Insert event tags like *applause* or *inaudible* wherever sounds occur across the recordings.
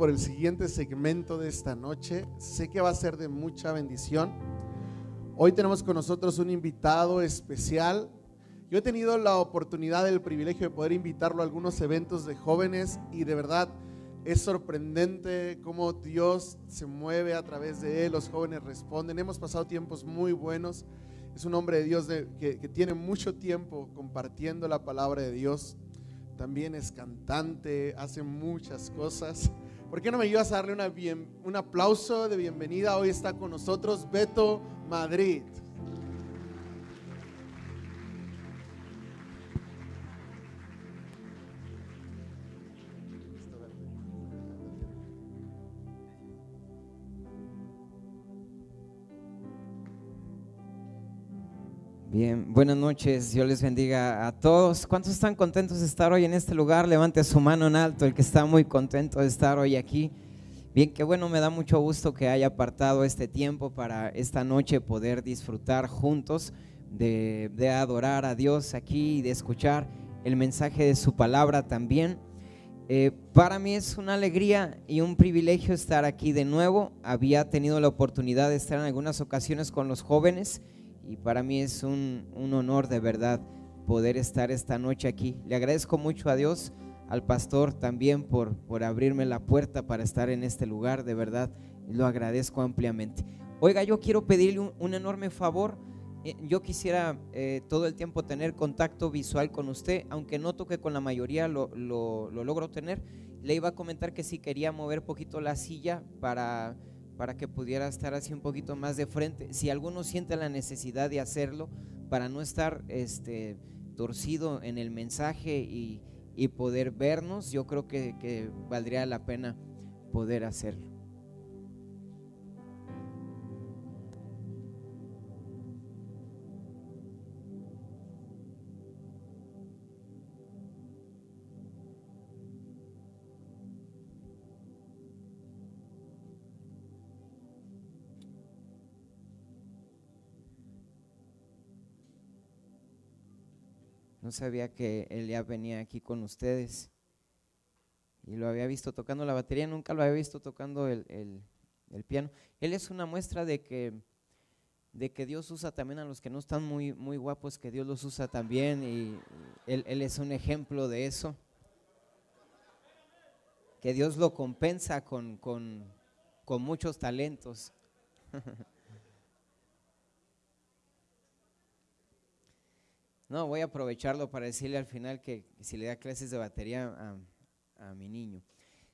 por el siguiente segmento de esta noche. Sé que va a ser de mucha bendición. Hoy tenemos con nosotros un invitado especial. Yo he tenido la oportunidad, el privilegio de poder invitarlo a algunos eventos de jóvenes y de verdad es sorprendente cómo Dios se mueve a través de él, los jóvenes responden. Hemos pasado tiempos muy buenos. Es un hombre de Dios que, que tiene mucho tiempo compartiendo la palabra de Dios también es cantante, hace muchas cosas. ¿Por qué no me ayudas a darle una un aplauso de bienvenida? Hoy está con nosotros Beto Madrid. Buenas noches, Dios les bendiga a todos. ¿Cuántos están contentos de estar hoy en este lugar? Levante su mano en alto, el que está muy contento de estar hoy aquí. Bien, qué bueno, me da mucho gusto que haya apartado este tiempo para esta noche poder disfrutar juntos de, adorar a Dios aquí y de escuchar el mensaje de su palabra también. Eh, para mí es una alegría y un privilegio estar aquí de nuevo. Había tenido la oportunidad de estar en algunas ocasiones con los jóvenes y para mí es un, honor de verdad poder estar esta noche aquí. Le agradezco mucho a Dios, al pastor también por, por abrirme la puerta para estar en este lugar, de verdad lo agradezco ampliamente. Oiga, yo quiero pedirle un, enorme favor. Eh, yo quisiera eh, todo el tiempo tener contacto visual con usted, aunque noto que con la mayoría lo, lo, lo logro tener. Le iba a comentar que si quería mover poquito la silla para para que pudiera estar así un poquito más de frente. Si alguno siente la necesidad de hacerlo, para no estar este, torcido en el mensaje y, poder vernos, yo creo que valdría la pena poder hacerlo. No sabía que él ya venía aquí con ustedes. Y lo había visto tocando la batería, nunca lo había visto tocando el, piano. Él es una muestra de que, de que Dios usa también a los que no están muy, muy guapos, que Dios los usa también. Y él, él es un ejemplo de eso. Que Dios lo compensa con, con, con muchos talentos. *laughs* No, voy a aprovecharlo para decirle al final que si le da clases de batería a, mi niño.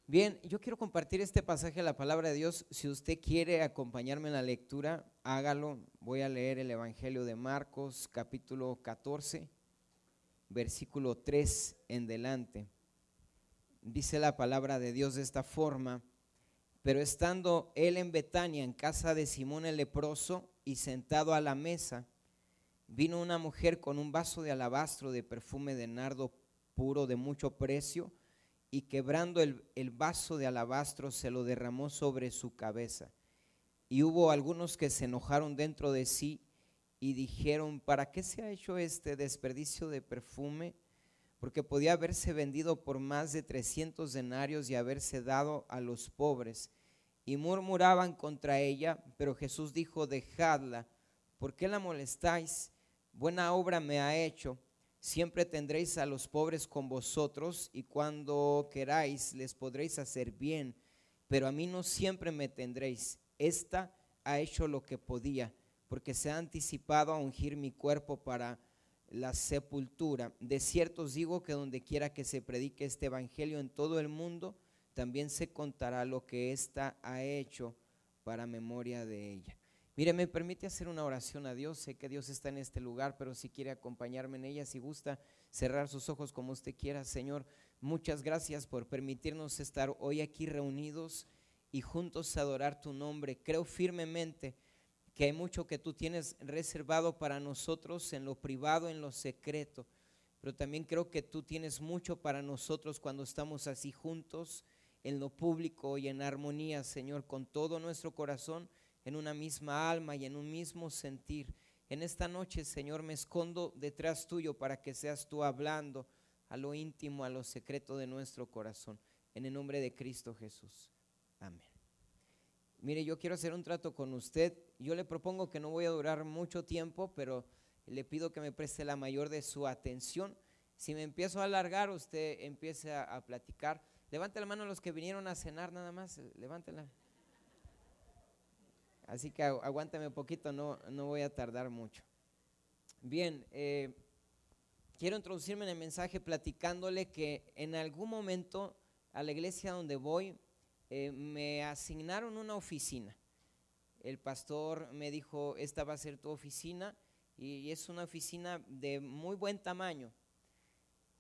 Bien, yo quiero compartir este pasaje de la palabra de Dios. Si usted quiere acompañarme en la lectura, hágalo. Voy a leer el Evangelio de Marcos, capítulo 14, versículo 3 en delante. Dice la palabra de Dios de esta forma, pero estando él en Betania, en casa de Simón el leproso, y sentado a la mesa, vino una mujer con un vaso de alabastro de perfume de nardo puro de mucho precio y quebrando el, vaso de alabastro se lo derramó sobre su cabeza. Y hubo algunos que se enojaron dentro de sí y dijeron, ¿para qué se ha hecho este desperdicio de perfume? Porque podía haberse vendido por más de 300 denarios y haberse dado a los pobres. Y murmuraban contra ella, pero Jesús dijo, dejadla, ¿por qué la molestáis? Buena obra me ha hecho. Siempre tendréis a los pobres con vosotros y cuando queráis les podréis hacer bien, pero a mí no siempre me tendréis. Esta ha hecho lo que podía, porque se ha anticipado a ungir mi cuerpo para la sepultura. De cierto os digo que donde quiera que se predique este evangelio en todo el mundo, también se contará lo que ésta ha hecho para memoria de ella. Mire, me permite hacer una oración a Dios. Sé que Dios está en este lugar, pero si quiere acompañarme en ella, si gusta cerrar sus ojos como usted quiera, Señor, muchas gracias por permitirnos estar hoy aquí reunidos y juntos adorar tu nombre. Creo firmemente que hay mucho que tú tienes reservado para nosotros en lo privado, en lo secreto, pero también creo que tú tienes mucho para nosotros cuando estamos así juntos en lo público y en armonía, Señor, con todo nuestro corazón en una misma alma y en un mismo sentir. En esta noche, Señor, me escondo detrás tuyo para que seas tú hablando a lo íntimo, a lo secreto de nuestro corazón. en el nombre de Cristo Jesús. Amén. Mire, yo quiero hacer un trato con usted. Yo le propongo que no voy a durar mucho tiempo, pero le pido que me preste la mayor de su atención. Si me empiezo a alargar, usted empiece a, platicar. Levante la mano a los que vinieron a cenar nada más. Levántela. Así que aguánteme un poquito, no, no voy a tardar mucho. Bien, eh, quiero introducirme en el mensaje platicándole que en algún momento a la iglesia donde voy eh, me asignaron una oficina. El pastor me dijo, esta va a ser tu oficina y es una oficina de muy buen tamaño.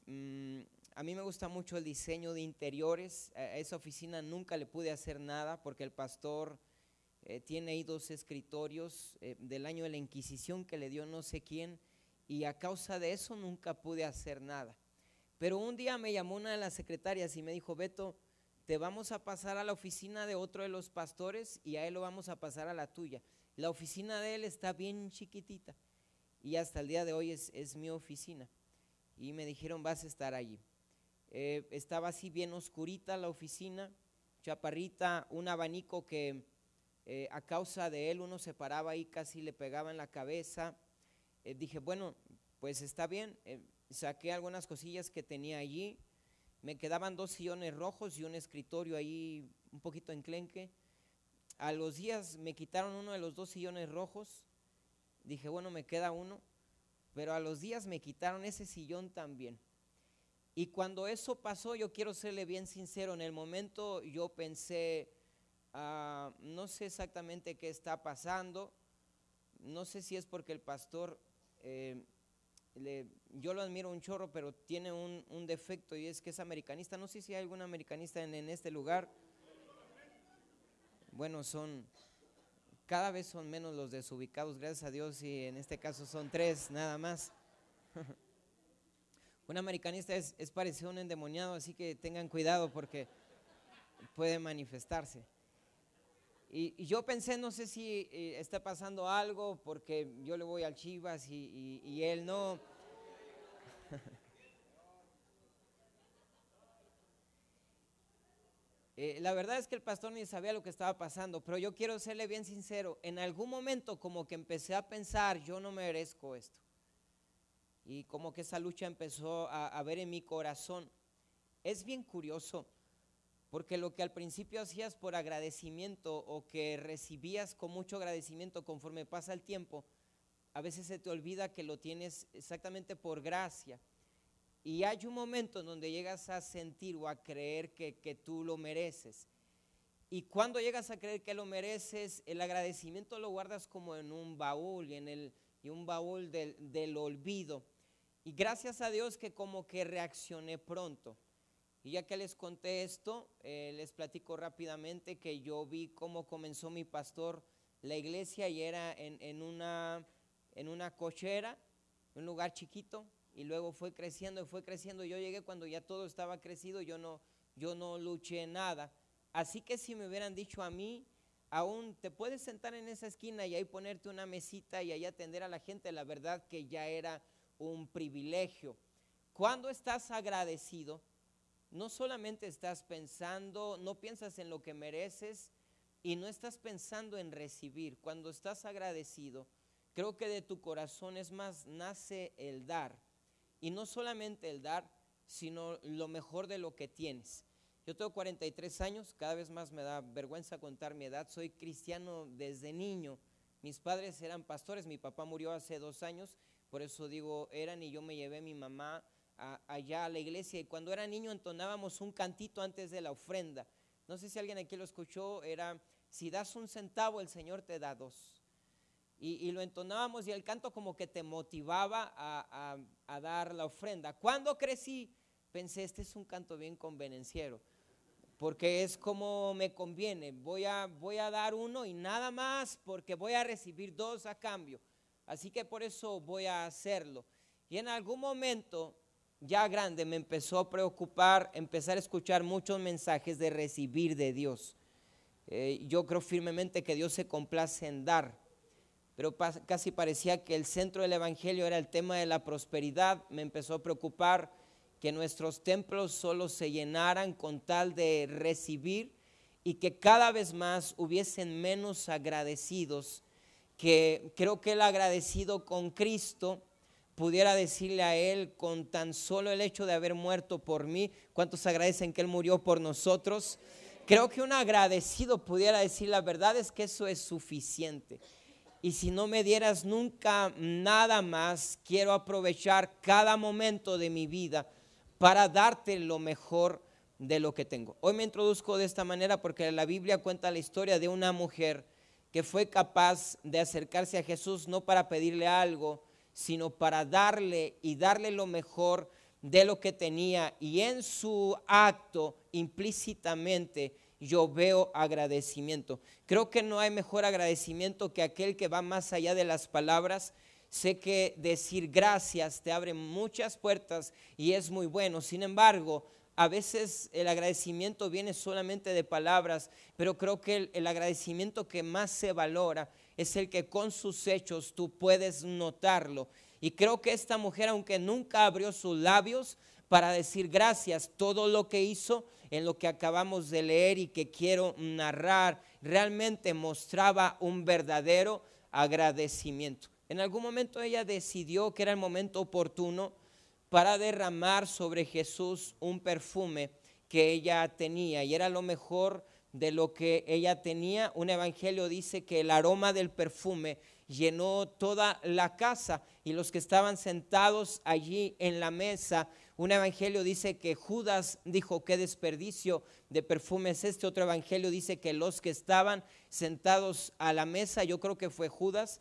Mm, a mí me gusta mucho el diseño de interiores. A esa oficina nunca le pude hacer nada porque el pastor eh, tiene ahí dos escritorios eh, del año de la Inquisición que le dio no sé quién y a causa de eso nunca pude hacer nada. Pero un día me llamó una de las secretarias y me dijo, Beto, te vamos a pasar a la oficina de otro de los pastores y a él lo vamos a pasar a la tuya. La oficina de él está bien chiquitita y hasta el día de hoy es, es mi oficina. Y me dijeron, vas a estar allí. Eh, estaba así bien oscurita la oficina, chaparrita, un abanico que eh, a causa de él uno se paraba ahí, casi le pegaba en la cabeza. Eh, dije, bueno, pues está bien, eh, saqué algunas cosillas que tenía allí, me quedaban dos sillones rojos y un escritorio ahí un poquito enclenque. A los días me quitaron uno de los dos sillones rojos, dije, bueno, me queda uno, pero a los días me quitaron ese sillón también. Y cuando eso pasó, yo quiero serle bien sincero, en el momento yo pensé, Ah, no sé exactamente qué está pasando. No sé si es porque el pastor, eh, yo lo admiro un chorro, pero tiene un, defecto y es que es americanista. No sé si hay algún americanista en, en este lugar. Bueno, son, cada vez son menos los desubicados, gracias a Dios, y en este caso son tres nada más. *laughs* un americanista es, es parecido a un endemoniado, así que tengan cuidado porque puede manifestarse. Y, yo pensé, no sé si eh, está pasando algo porque yo le voy al Chivas y, él no. *laughs* Eh, la verdad es que el pastor ni sabía lo que estaba pasando, pero yo quiero serle bien sincero, en algún momento como que empecé a pensar, yo no merezco esto. Y como que esa lucha empezó a, a ver en mi corazón. Es bien curioso porque lo que al principio hacías por agradecimiento o que recibías con mucho agradecimiento conforme pasa el tiempo, a veces se te olvida que lo tienes exactamente por gracia. Y hay un momento en donde llegas a sentir o a creer que, tú lo mereces. Y cuando llegas a creer que lo mereces, el agradecimiento lo guardas como en un baúl y en el, y un baúl del, del olvido. Y gracias a Dios que como que reaccioné pronto. Y ya que les conté esto, eh, les platico rápidamente que yo vi cómo comenzó mi pastor la iglesia y era en, una, en una cochera, un lugar chiquito, y luego fue creciendo y fue creciendo. Yo llegué cuando ya todo estaba crecido, yo no, yo no luché nada. Así que si me hubieran dicho a mí, aún te puedes sentar en esa esquina y ahí ponerte una mesita y ahí atender a la gente, la verdad que ya era un privilegio. Cuando estás agradecido, no solamente estás pensando, no piensas en lo que mereces y no estás pensando en recibir. Cuando estás agradecido, creo que de tu corazón es más, nace el dar. Y no solamente el dar, sino lo mejor de lo que tienes. Yo tengo 43 años, cada vez más me da vergüenza contar mi edad. Soy cristiano desde niño. Mis padres eran pastores, mi papá murió hace dos años, por eso digo eran y yo me llevé a mi mamá allá a la iglesia y cuando era niño entonábamos un cantito antes de la ofrenda. No sé si alguien aquí lo escuchó, era, si das un centavo, el Señor te da dos. Y, lo entonábamos y el canto como que te motivaba a, dar la ofrenda. Cuando crecí, pensé, este es un canto bien convenenciero, porque es como me conviene, voy a, voy a dar uno y nada más, porque voy a recibir dos a cambio. Así que por eso voy a hacerlo. Y en algún momento ya grande me empezó a preocupar, empezar a escuchar muchos mensajes de recibir de Dios. Eh, yo creo firmemente que Dios se complace en dar, pero casi parecía que el centro del Evangelio era el tema de la prosperidad, me empezó a preocupar que nuestros templos solo se llenaran con tal de recibir y que cada vez más hubiesen menos agradecidos, que creo que el agradecido con Cristo pudiera decirle a Él con tan solo el hecho de haber muerto por mí, ¿cuántos agradecen que Él murió por nosotros? Creo que un agradecido pudiera decir, la verdad es que eso es suficiente. Y si no me dieras nunca nada más, quiero aprovechar cada momento de mi vida para darte lo mejor de lo que tengo. Hoy me introduzco de esta manera porque la Biblia cuenta la historia de una mujer que fue capaz de acercarse a Jesús no para pedirle algo, sino para darle y darle lo mejor de lo que tenía. Y en su acto, implícitamente, yo veo agradecimiento. Creo que no hay mejor agradecimiento que aquel que va más allá de las palabras. Sé que decir gracias te abre muchas puertas y es muy bueno. Sin embargo, a veces el agradecimiento viene solamente de palabras, pero creo que el, agradecimiento que más se valora es el que con sus hechos tú puedes notarlo. Y creo que esta mujer, aunque nunca abrió sus labios para decir gracias, todo lo que hizo en lo que acabamos de leer y que quiero narrar, realmente mostraba un verdadero agradecimiento. En algún momento ella decidió que era el momento oportuno para derramar sobre Jesús un perfume que ella tenía y era lo mejor de lo que ella tenía. Un evangelio dice que el aroma del perfume llenó toda la casa y los que estaban sentados allí en la mesa. Un evangelio dice que Judas dijo, qué desperdicio de perfume es este. Otro evangelio dice que los que estaban sentados a la mesa, yo creo que fue Judas,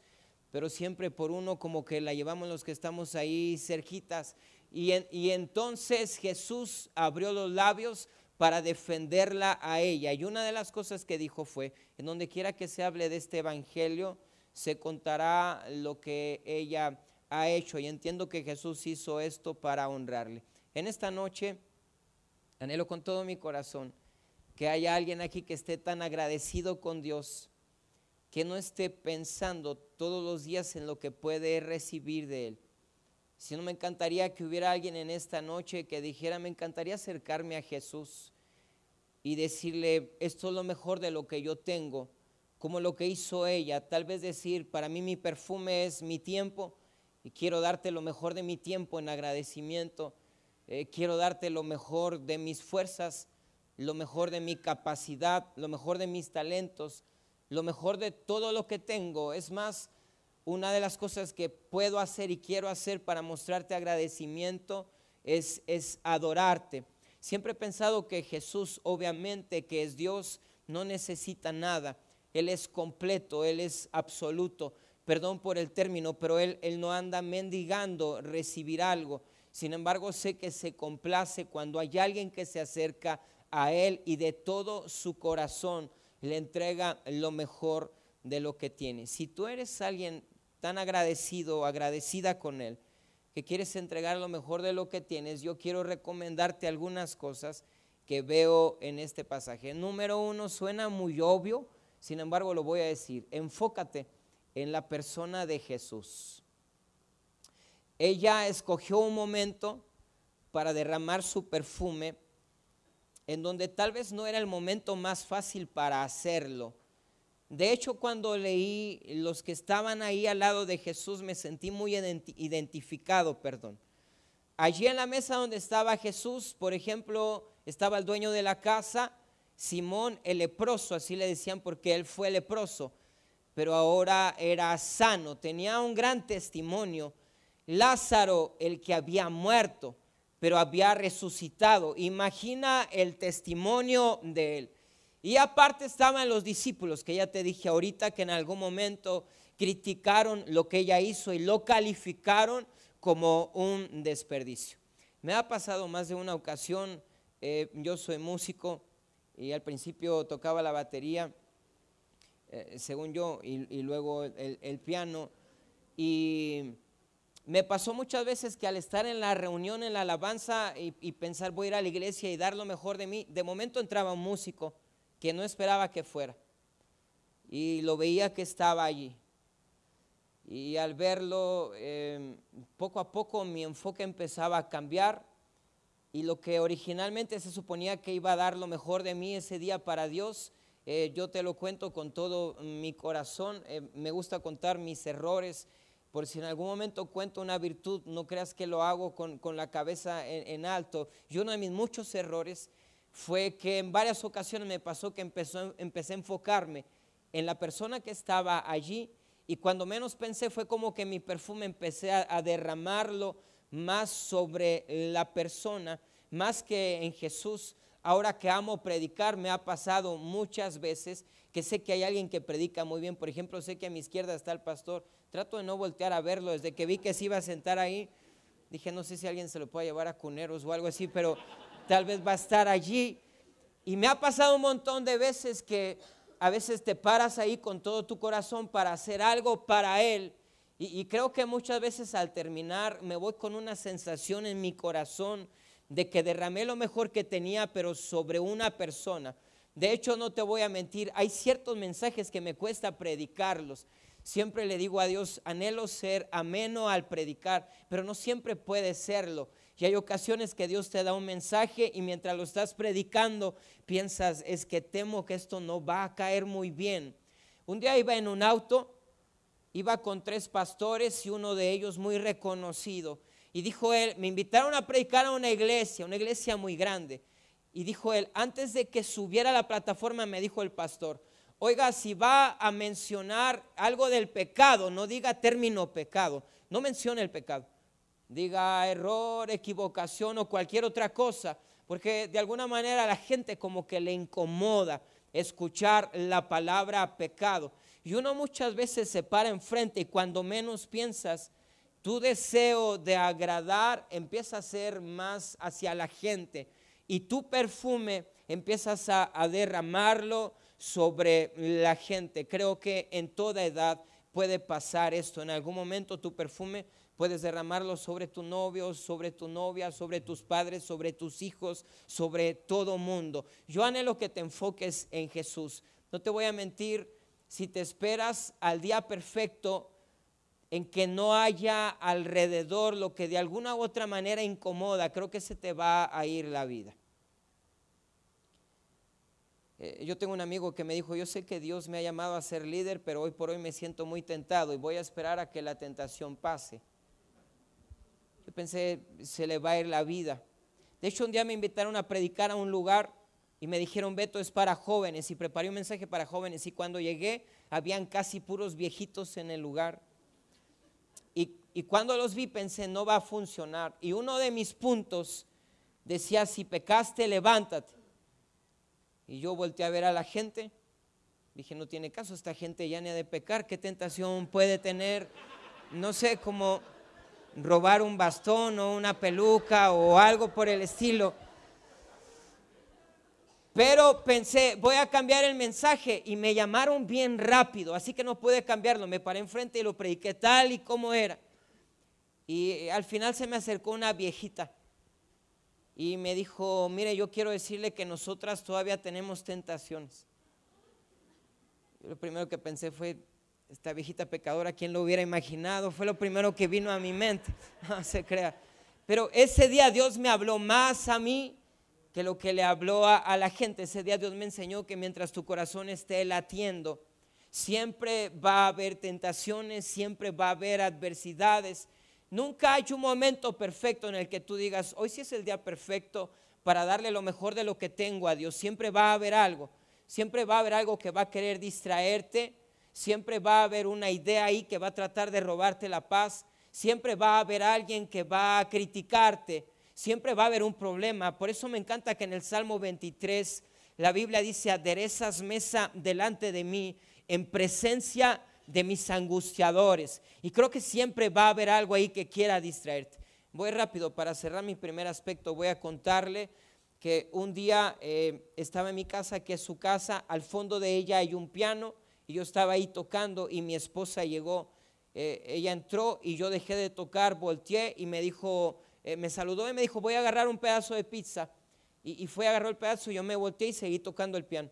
pero siempre por uno como que la llevamos los que estamos ahí cerquitas. Y, y entonces Jesús abrió los labios para defenderla a ella. Y una de las cosas que dijo fue, en donde quiera que se hable de este evangelio, se contará lo que ella ha hecho. Y entiendo que Jesús hizo esto para honrarle. En esta noche, anhelo con todo mi corazón que haya alguien aquí que esté tan agradecido con Dios que no esté pensando todos los días en lo que puede recibir de Él. Si no me encantaría que hubiera alguien en esta noche que dijera, me encantaría acercarme a Jesús y decirle, esto es lo mejor de lo que yo tengo, como lo que hizo ella. Tal vez decir, para mí mi perfume es mi tiempo y quiero darte lo mejor de mi tiempo en agradecimiento. Eh, quiero darte lo mejor de mis fuerzas, lo mejor de mi capacidad, lo mejor de mis talentos lo mejor de todo lo que tengo. Es más, una de las cosas que puedo hacer y quiero hacer para mostrarte agradecimiento es, es adorarte. Siempre he pensado que Jesús, obviamente, que es Dios, no necesita nada. Él es completo, Él es absoluto. Perdón por el término, pero Él, él no anda mendigando recibir algo. Sin embargo, sé que se complace cuando hay alguien que se acerca a Él y de todo su corazón le entrega lo mejor de lo que tiene. Si tú eres alguien tan agradecido agradecida con Él, que quieres entregar lo mejor de lo que tienes, yo quiero recomendarte algunas cosas que veo en este pasaje. Número uno, suena muy obvio, sin embargo lo voy a decir, enfócate en la persona de Jesús. Ella escogió un momento para derramar su perfume en donde tal vez no era el momento más fácil para hacerlo. De hecho, cuando leí los que estaban ahí al lado de Jesús, me sentí muy identificado, perdón. Allí en la mesa donde estaba Jesús, por ejemplo, estaba el dueño de la casa, Simón el leproso, así le decían porque él fue leproso, pero ahora era sano, tenía un gran testimonio. Lázaro, el que había muerto, pero había resucitado. Imagina el testimonio de él. Y aparte estaban los discípulos, que ya te dije ahorita, que en algún momento criticaron lo que ella hizo y lo calificaron como un desperdicio. Me ha pasado más de una ocasión, eh, yo soy músico y al principio tocaba la batería, eh, según yo, y, luego el, piano, y me pasó muchas veces que al estar en la reunión, en la alabanza y, pensar voy a ir a la iglesia y dar lo mejor de mí, de momento entraba un músico que no esperaba que fuera. Y lo veía que estaba allí. Y al verlo, em, poco a poco mi enfoque empezaba a cambiar y lo que originalmente se suponía que iba a dar lo mejor de mí ese día para Dios, eh, yo te lo cuento con todo mi corazón. Eh, me gusta contar mis errores, por si en algún momento cuento una virtud, no creas que lo hago con, la cabeza en, alto. Y uno de mis muchos errores fue que en varias ocasiones me pasó que empezó, empecé a enfocarme en la persona que estaba allí y cuando menos pensé fue como que mi perfume empecé a derramarlo más sobre la persona, más que en Jesús. Ahora que amo predicar, me ha pasado muchas veces que sé que hay alguien que predica muy bien. Por ejemplo, sé que a mi izquierda está el pastor. Trato de no voltear a verlo. Desde que vi que se iba a sentar ahí, dije, no sé si alguien se lo puede llevar a cuneros o algo así, pero tal vez va a estar allí. Y me ha pasado un montón de veces que a veces te paras ahí con todo tu corazón para hacer algo para Él y, creo que muchas veces al terminar me voy con una sensación en mi corazón de que derramé lo mejor que tenía, pero sobre una persona. De hecho, no te voy a mentir, hay ciertos mensajes que me cuesta predicarlos. Siempre le digo a Dios, anhelo ser ameno al predicar, pero no siempre puede serlo. Y hay ocasiones que Dios te da un mensaje y mientras lo estás predicando piensas, es que temo que esto no va a caer muy bien. Un día iba en un auto iba con tres pastores y uno de ellos muy reconocido. Y dijo él, me invitaron a predicar a una iglesia, una iglesia muy grande. Y dijo él, antes de que subiera a la plataforma, me dijo el pastor, oiga, si va a mencionar algo del pecado, no diga término pecado, no mencione el pecado. Diga error, equivocación o cualquier otra cosa, porque de alguna manera a la gente como que le incomoda escuchar la palabra pecado. Y uno muchas veces se para enfrente y cuando menos piensas, tu deseo de agradar empieza a ser más hacia la gente y tu perfume empiezas a, derramarlo sobre la gente. Creo que en toda edad puede pasar esto. En algún momento tu perfume puedes derramarlo sobre tu novio, sobre tu novia, sobre tus padres, sobre tus hijos, sobre todo mundo. Yo anhelo que te enfoques en Jesús. No te voy a mentir, si te esperas al día perfecto en que no haya alrededor lo que de alguna u otra manera incomoda, creo que se te va a ir la vida. Eh, yo tengo un amigo que me dijo, yo sé que Dios me ha llamado a ser líder, pero hoy por hoy me siento muy tentado y voy a esperar a que la tentación pase. Pensé, se le va a ir la vida. De hecho, un día me invitaron a predicar a un lugar y me dijeron, Beto, es para jóvenes. Y preparé un mensaje para jóvenes. Y cuando llegué, habían casi puros viejitos en el lugar. Y, y cuando los vi, pensé, no va a funcionar. Y uno de mis puntos decía, si pecaste, levántate. Y yo volteé a ver a la gente. Dije, no tiene caso, esta gente ya ni ha de pecar. ¿Qué tentación puede tener? No sé, como robar un bastón o una peluca o algo por el estilo. Pero pensé, voy a cambiar el mensaje y me llamaron bien rápido, así que no pude cambiarlo. Me paré enfrente y lo prediqué tal y como era. Y al final se me acercó una viejita y me dijo, mire, yo quiero decirle que nosotras todavía tenemos tentaciones. lo primero que pensé fue, esta viejita pecadora, ¿quién lo hubiera imaginado? Fue lo primero que vino a mi mente, *laughs* no se crea. Pero ese día Dios me habló más a mí que lo que le habló a, la gente. Ese día Dios me enseñó que mientras tu corazón esté latiendo, siempre va a haber tentaciones, siempre va a haber adversidades. Nunca hay un momento perfecto en el que tú digas, hoy sí es el día perfecto para darle lo mejor de lo que tengo a Dios. Siempre va a haber algo, siempre va a haber algo que va a querer distraerte, siempre va a haber una idea ahí que va a tratar de robarte la paz, siempre va a haber alguien que va a criticarte, siempre va a haber un problema. Por eso me encanta que en el Salmo 23 la Biblia dice, aderezas mesa delante de mí en presencia de mis angustiadores. Y creo que siempre va a haber algo ahí que quiera distraerte. Voy rápido para cerrar mi primer aspecto. Voy a contarle que un día eh, estaba en mi casa, que es su casa, al fondo de ella hay un piano y yo estaba ahí tocando y mi esposa llegó. Eh, ella entró y yo dejé de tocar, volteé y me dijo, eh, me saludó y me dijo, voy a agarrar un pedazo de pizza. Y, fue, agarró el pedazo, yo me volteé y seguí tocando el piano.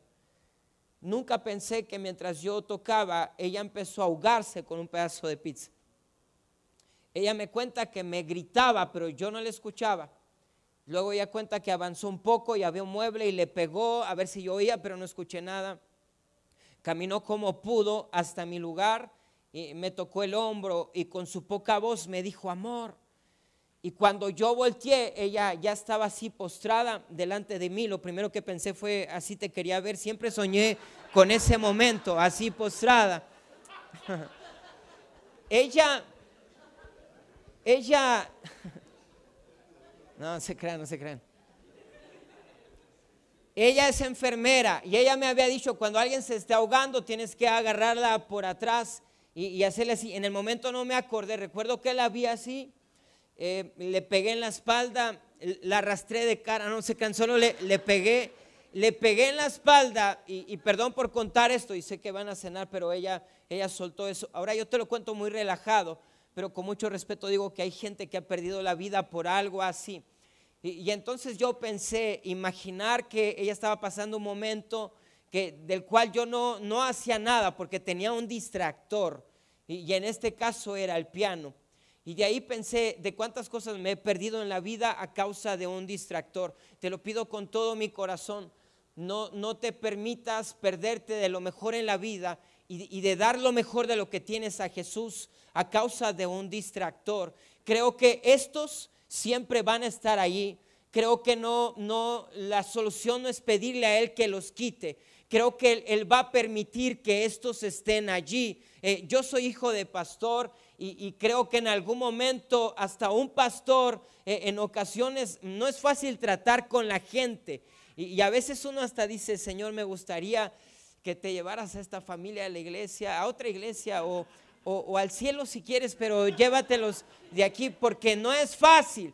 Nunca pensé que mientras yo tocaba, ella empezó a ahogarse con un pedazo de pizza. Ella me cuenta que me gritaba, pero yo no le escuchaba. Luego ella cuenta que avanzó un poco y había un mueble y le pegó a ver si yo oía, pero no escuché nada. Caminó como pudo hasta mi lugar y me tocó el hombro y con su poca voz me dijo, amor. Y cuando yo volteé, ella ya estaba así postrada delante de mí. Lo primero que pensé fue, así te quería ver. Siempre soñé con ese momento, así postrada. *laughs* ella, ella, *laughs* no se crean, no se crean. Ella es enfermera y ella me había dicho, cuando alguien se esté ahogando, tienes que agarrarla por atrás y, hacerle así. En el momento no me acordé, recuerdo que la vi así, eh, le pegué en la espalda, la arrastré de cara, no se crean, solo le, le pegué le pegué en la espalda y, perdón por contar esto y sé que van a cenar, pero ella, ella soltó eso. Ahora yo te lo cuento muy relajado, pero con mucho respeto digo que hay gente que ha perdido la vida por algo así. Y, entonces yo pensé, imaginar que ella estaba pasando un momento que, del cual yo no, no hacía nada porque tenía un distractor y, y en este caso era el piano. Y de ahí pensé de cuántas cosas me he perdido en la vida a causa de un distractor. Te lo pido con todo mi corazón no, te permitas perderte de lo mejor en la vida y, de dar lo mejor de lo que tienes a Jesús a causa de un distractor. Creo que estos siempre van a estar allí. Creo que no, no, la solución no es pedirle a Él que los quite. Creo que Él, va a permitir que estos estén allí. Eh, yo soy hijo de pastor y, creo que en algún momento hasta un pastor eh, en ocasiones no es fácil tratar con la gente. Y, a veces uno hasta dice, Señor, me gustaría que te llevaras a esta familia a la iglesia, a otra iglesia o, o, al cielo si quieres, pero llévatelos de aquí porque no es fácil.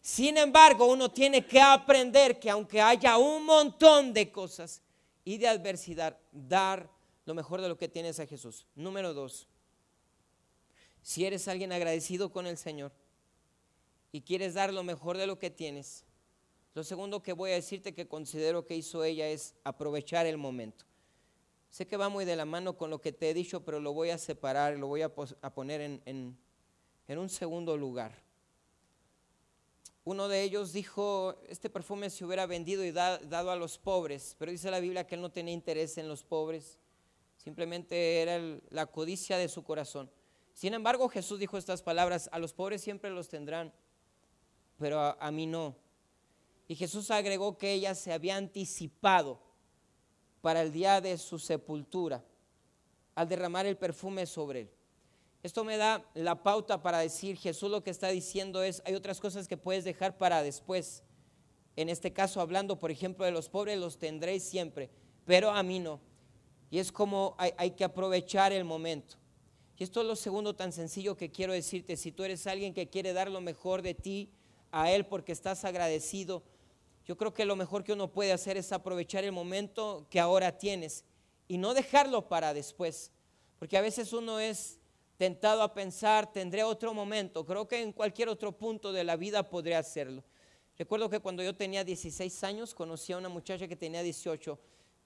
Sin embargo, uno tiene que aprender que aunque haya un montón de cosas y de adversidad, dar lo mejor de lo que tienes a Jesús. Número dos, si eres alguien agradecido con el Señor y quieres dar lo mejor de lo que tienes, lo segundo que voy a decirte que considero que hizo ella es aprovechar el momento. Sé que va muy de la mano con lo que te he dicho, pero lo voy a separar, lo voy a, poner en, un segundo lugar. Uno de ellos dijo, este perfume se hubiera vendido y dado a los pobres, pero dice la Biblia que él no tenía interés en los pobres, simplemente era la codicia de su corazón. Sin embargo, Jesús dijo estas palabras, a los pobres siempre los tendrán, pero a mí no. Y Jesús agregó que ella se había anticipado para el día de su sepultura al derramar el perfume sobre él. Esto me da la pauta para decir, Jesús lo que está diciendo es, hay otras cosas que puedes dejar para después. En este caso, hablando, por ejemplo, de los pobres, los tendréis siempre, pero a mí no. Y es como hay, que aprovechar el momento. Y esto es lo segundo tan sencillo que quiero decirte. Si tú eres alguien que quiere dar lo mejor de ti a Él porque estás agradecido, yo creo que lo mejor que uno puede hacer es aprovechar el momento que ahora tienes y no dejarlo para después. Porque a veces uno es tentado a pensar, tendré otro momento. Creo que en cualquier otro punto de la vida podré hacerlo. Recuerdo que cuando yo tenía 16 años conocí a una muchacha que tenía 18.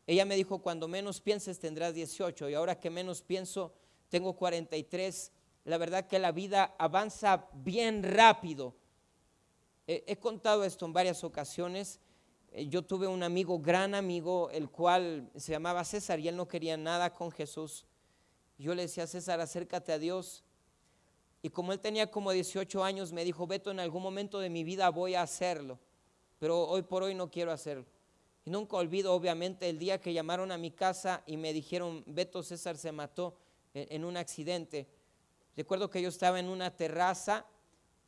Ella me dijo, cuando menos pienses tendrás 18 y ahora que menos pienso tengo 43. La verdad que la vida avanza bien rápido he contado esto en varias ocasiones. Eh, yo tuve un amigo, gran amigo, el cual se llamaba César y él no quería nada con Jesús. Yo le decía, César, acércate a Dios. Y como él tenía como 18 años, me dijo, Beto, en algún momento de mi vida voy a hacerlo, pero hoy por hoy no quiero hacerlo. Y nunca olvido, obviamente, el día que llamaron a mi casa y me dijeron, Beto César se mató en un accidente. Recuerdo que yo estaba en una terraza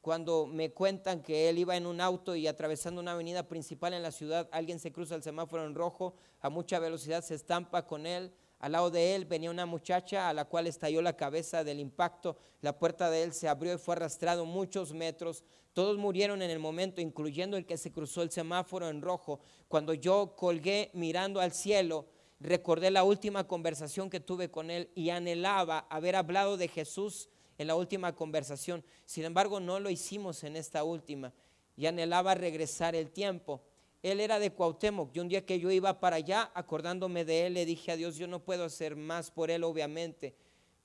cuando me cuentan que él iba en un auto y atravesando una avenida principal en la ciudad, alguien se cruza el semáforo en rojo a mucha velocidad, se estampa con él. Al lado de él venía una muchacha a la cual estalló la cabeza del impacto. La puerta de él se abrió y fue arrastrado muchos metros. Todos murieron en el momento, incluyendo el que se cruzó el semáforo en rojo. Cuando yo colgué mirando al cielo, recordé la última conversación que tuve con él y anhelaba haber hablado de Jesús en la última conversación. Sin embargo, no lo hicimos en esta última y anhelaba regresar el tiempo. Él era de Cuauhtémoc y un día que yo iba para allá, acordándome de él, le dije a Dios, yo no puedo hacer más por él, obviamente,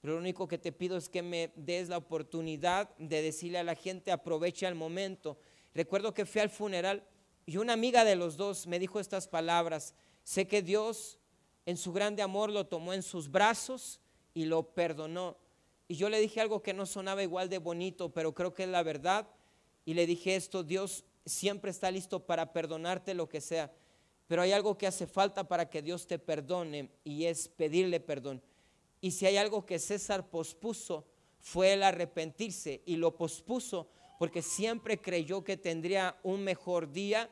pero lo único que te pido es que me des la oportunidad de decirle a la gente, aprovecha el momento. Recuerdo que fui al funeral y una amiga de los dos me dijo estas palabras. Sé que Dios en su grande amor lo tomó en sus brazos y lo perdonó. Y yo le dije algo que no sonaba igual de bonito, pero creo que es la verdad. Y le dije esto, Dios siempre está listo para perdonarte lo que sea. Pero hay algo que hace falta para que Dios te perdone y es pedirle perdón. Y si hay algo que César pospuso, fue el arrepentirse y lo pospuso porque siempre creyó que tendría un mejor día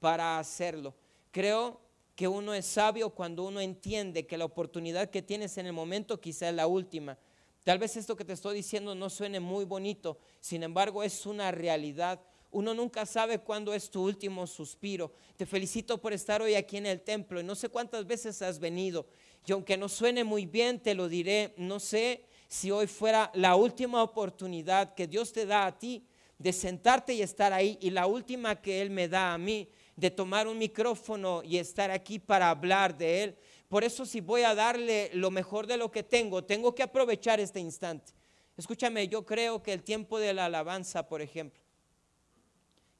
para hacerlo. Creo que uno es sabio cuando uno entiende que la oportunidad que tienes en el momento quizá es la última. Tal vez esto que te estoy diciendo no suene muy bonito, sin embargo es una realidad. Uno nunca sabe cuándo es tu último suspiro. Te felicito por estar hoy aquí en el templo y no sé cuántas veces has venido. Y aunque no suene muy bien, te lo diré, no sé si hoy fuera la última oportunidad que Dios te da a ti de sentarte y estar ahí y la última que Él me da a mí de tomar un micrófono y estar aquí para hablar de Él. Por eso si voy a darle lo mejor de lo que tengo, tengo que aprovechar este instante. Escúchame, yo creo que el tiempo de la alabanza, por ejemplo,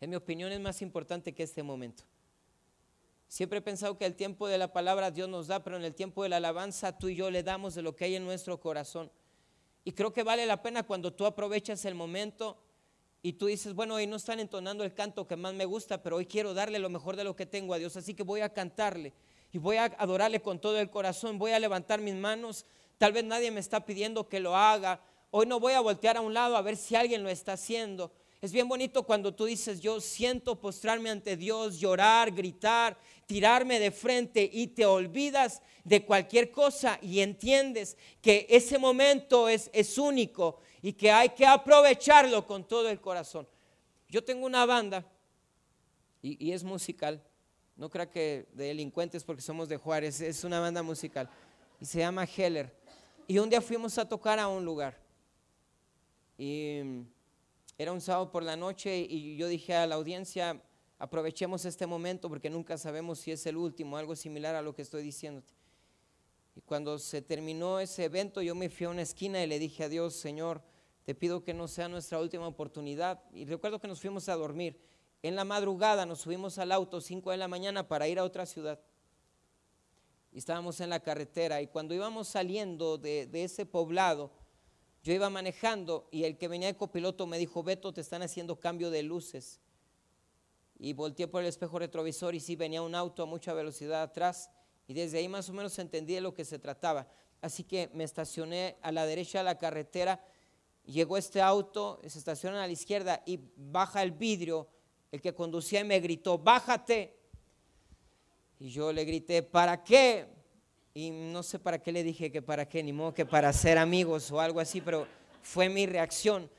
en mi opinión es más importante que este momento. Siempre he pensado que el tiempo de la palabra Dios nos da, pero en el tiempo de la alabanza tú y yo le damos de lo que hay en nuestro corazón. Y creo que vale la pena cuando tú aprovechas el momento y tú dices, bueno, hoy no están entonando el canto que más me gusta, pero hoy quiero darle lo mejor de lo que tengo a Dios, así que voy a cantarle y voy a adorarle con todo el corazón, voy a levantar mis manos, tal vez nadie me está pidiendo que lo haga, hoy no voy a voltear a un lado a ver si alguien lo está haciendo. Es bien bonito cuando tú dices, yo siento postrarme ante Dios, llorar, gritar, tirarme de frente y te olvidas de cualquier cosa y entiendes que ese momento es, es único y que hay que aprovecharlo con todo el corazón. Yo tengo una banda y, y es musical, no creo que de delincuentes porque somos de Juárez, es una banda musical y se llama Heller. Y un día fuimos a tocar a un lugar y era un sábado por la noche y yo dije a la audiencia, aprovechemos este momento porque nunca sabemos si es el último, algo similar a lo que estoy diciéndote. Y cuando se terminó ese evento, yo me fui a una esquina y le dije a Dios, Señor, te pido que no sea nuestra última oportunidad. Y recuerdo que nos fuimos a dormir. En la madrugada nos subimos al auto, 5 de la mañana, para ir a otra ciudad. Y estábamos en la carretera. Y cuando íbamos saliendo de, de ese poblado, yo iba manejando y el que venía de copiloto me dijo, Beto, te están haciendo cambio de luces. Y volteé por el espejo retrovisor y sí venía un auto a mucha velocidad atrás. Y desde ahí más o menos entendí de lo que se trataba. Así que me estacioné a la derecha de la carretera. Llegó este auto, se estaciona a la izquierda y baja el vidrio. El que conducía me gritó, bájate. Y yo le grité, ¿para qué? Y no sé para qué le dije que para qué, ni modo que para ser amigos o algo así, pero fue mi reacción.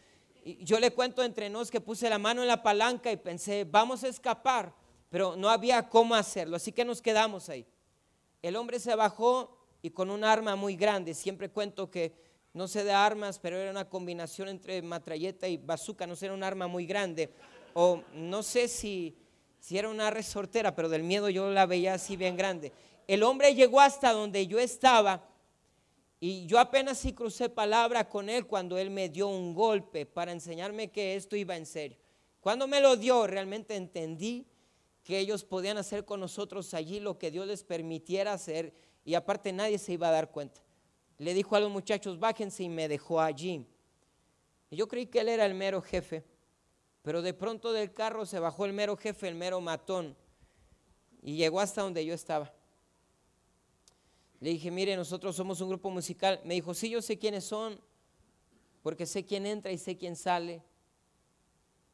Y yo le cuento entre nos que puse la mano en la palanca y pensé, vamos a escapar, pero no había cómo hacerlo, así que nos quedamos ahí. El hombre se bajó y con un arma muy grande, siempre cuento que no sé de armas, pero era una combinación entre matralleta y bazooka, no sé, era un arma muy grande, o no sé si, si era una resortera, pero del miedo yo la veía así bien grande el hombre llegó hasta donde yo estaba y yo apenas sí crucé palabra con él cuando él me dio un golpe para enseñarme que esto iba en serio. Cuando me lo dio, realmente entendí que ellos podían hacer con nosotros allí lo que Dios les permitiera hacer y aparte nadie se iba a dar cuenta. Le dijo a los muchachos, bájense y me dejó allí. Yo creí que él era el mero jefe, pero de pronto del carro se bajó el mero jefe, el mero matón, y llegó hasta donde yo estaba. Le dije, mire, nosotros somos un grupo musical. Me dijo, sí, yo sé quiénes son, porque sé quién entra y sé quién sale.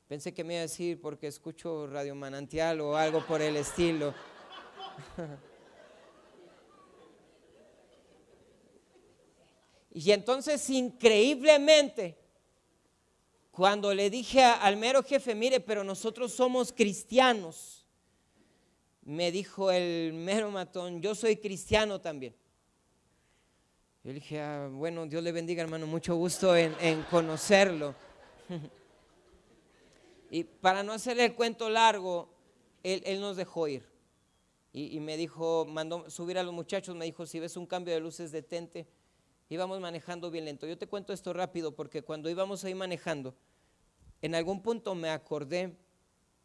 Pensé que me iba a decir porque escucho Radio Manantial o algo por el estilo. *laughs* y entonces, increíblemente, cuando le dije al mero jefe, mire, pero nosotros somos cristianos, me dijo el mero matón, yo soy cristiano también. Yo le dije, ah, bueno, Dios le bendiga hermano, mucho gusto en, conocerlo. *laughs* y para no hacerle el cuento largo, él, nos dejó ir. Y, me dijo, mandó subir a los muchachos, me dijo, si ves un cambio de luces, detente. Íbamos manejando bien lento. Yo te cuento esto rápido porque cuando íbamos ahí manejando, en algún punto me acordé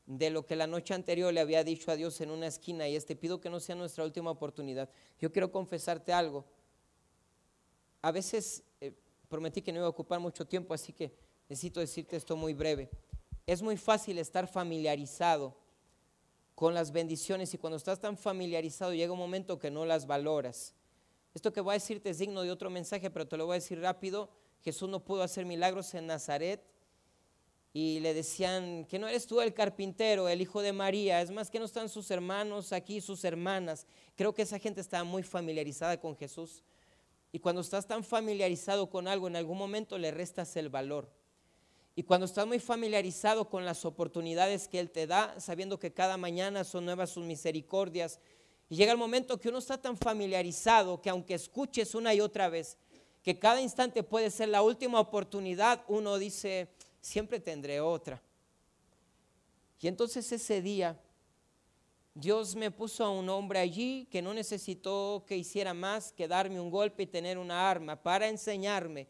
de lo que la noche anterior le había dicho a Dios en una esquina y este pido que no sea nuestra última oportunidad. Yo quiero confesarte algo. A veces eh, prometí que no iba a ocupar mucho tiempo, así que necesito decirte esto muy breve. Es muy fácil estar familiarizado con las bendiciones y cuando estás tan familiarizado llega un momento que no las valoras. Esto que voy a decirte es digno de otro mensaje, pero te lo voy a decir rápido. Jesús no pudo hacer milagros en Nazaret y le decían que no eres tú el carpintero, el hijo de María, es más que no están sus hermanos aquí, sus hermanas. Creo que esa gente estaba muy familiarizada con Jesús. Y cuando estás tan familiarizado con algo, en algún momento le restas el valor. Y cuando estás muy familiarizado con las oportunidades que Él te da, sabiendo que cada mañana son nuevas sus misericordias, y llega el momento que uno está tan familiarizado que aunque escuches una y otra vez, que cada instante puede ser la última oportunidad, uno dice, siempre tendré otra. Y entonces ese día Dios me puso a un hombre allí que no necesitó que hiciera más que darme un golpe y tener una arma para enseñarme